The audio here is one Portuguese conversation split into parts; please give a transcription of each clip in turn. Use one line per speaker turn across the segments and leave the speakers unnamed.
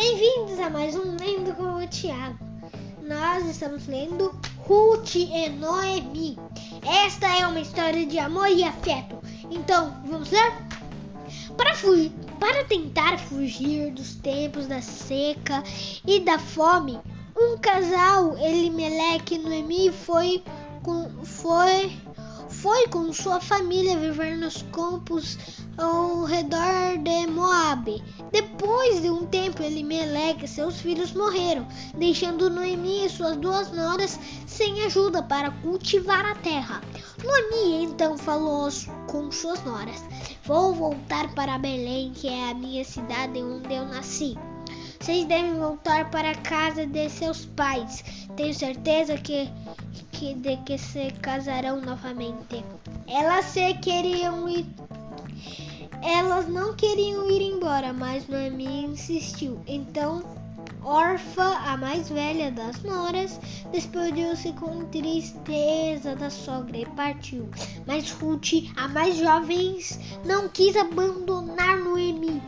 Bem-vindos a mais um Lendo com o Thiago. Nós estamos lendo Ruth e Noemi. Esta é uma história de amor e afeto. Então, vamos ler? Para, fugir, para tentar fugir dos tempos da seca e da fome, um casal, Elimeleque e Noemi, foi, foi foi com sua família viver nos campos ao redor de Moabe. Depois de um tempo, Elimelec e seus filhos morreram, deixando Noemi e suas duas noras sem ajuda para cultivar a terra. Noemi então falou com suas noras: Vou voltar para Belém, que é a minha cidade onde eu nasci. Vocês devem voltar para a casa de seus pais. Tenho certeza que que, de que se casarão novamente. Elas se queriam ir. Elas não queriam ir embora, mas Noemi insistiu. Então, Orfa, a mais velha das noras, despediu-se com tristeza da sogra e partiu. Mas Ruth, a mais jovem, não quis abandonar Noemi.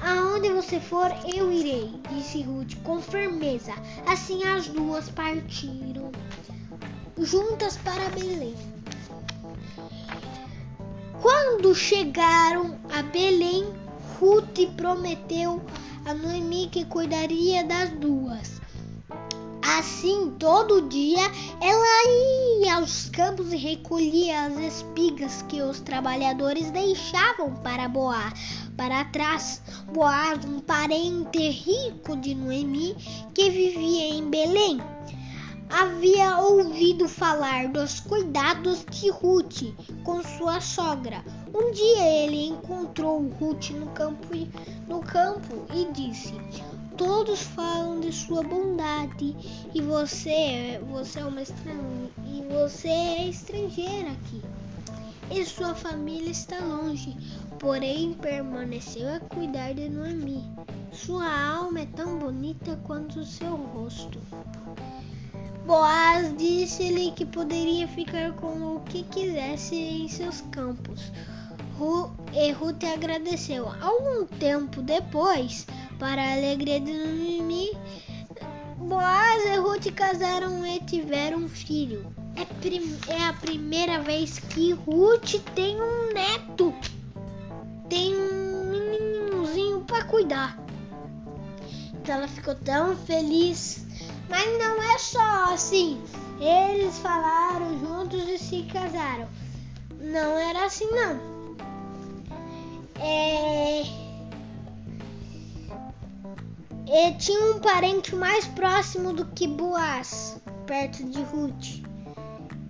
Aonde você for, eu irei, disse Ruth com firmeza. Assim as duas partiram juntas para Belém. Quando chegaram a Belém, Ruth prometeu a Noemi que cuidaria das duas. Assim, todo dia ela ia aos campos e recolhia as espigas que os trabalhadores deixavam para Boaz. Para trás, Boaz, um parente rico de Noemi que vivia em Belém havia ouvido falar dos cuidados de Ruth com sua sogra. Um dia ele encontrou Ruth no campo, no campo e disse: Todos falam de sua bondade e você, você é uma estranha e você é estrangeira aqui. E sua família está longe, porém permaneceu a cuidar de Noemi. Sua alma é tão bonita quanto o seu rosto. Boaz disse-lhe que poderia ficar com o que quisesse em seus campos. E Ruth agradeceu. Algum tempo depois, para a alegria de Noemi, Boaz e Ruth casaram e tiveram um filho. É, é a primeira vez que Ruth tem um neto. Tem um meninozinho para cuidar. Então ela ficou tão feliz mas não é só assim. Eles falaram juntos e se casaram. Não era assim não. É... E tinha um parente mais próximo do que Boaz, perto de Ruth.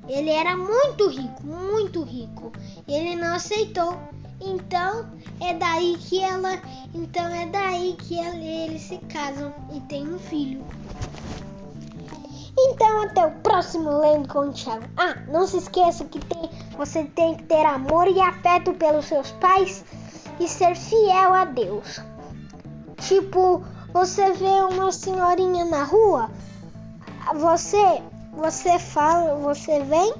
Ele era muito rico, muito rico. Ele não aceitou. Então é daí que ela, então é daí que ela, eles se casam e têm um filho. Então até o próximo Lendo com o Thiago. Ah, não se esqueça que tem, você tem que ter amor e afeto pelos seus pais e ser fiel a Deus. Tipo, você vê uma senhorinha na rua, você você fala, você vem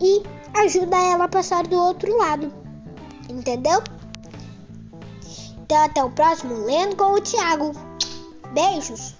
e ajuda ela a passar do outro lado. Entendeu? Então até o próximo Lendo com o Thiago. Beijos.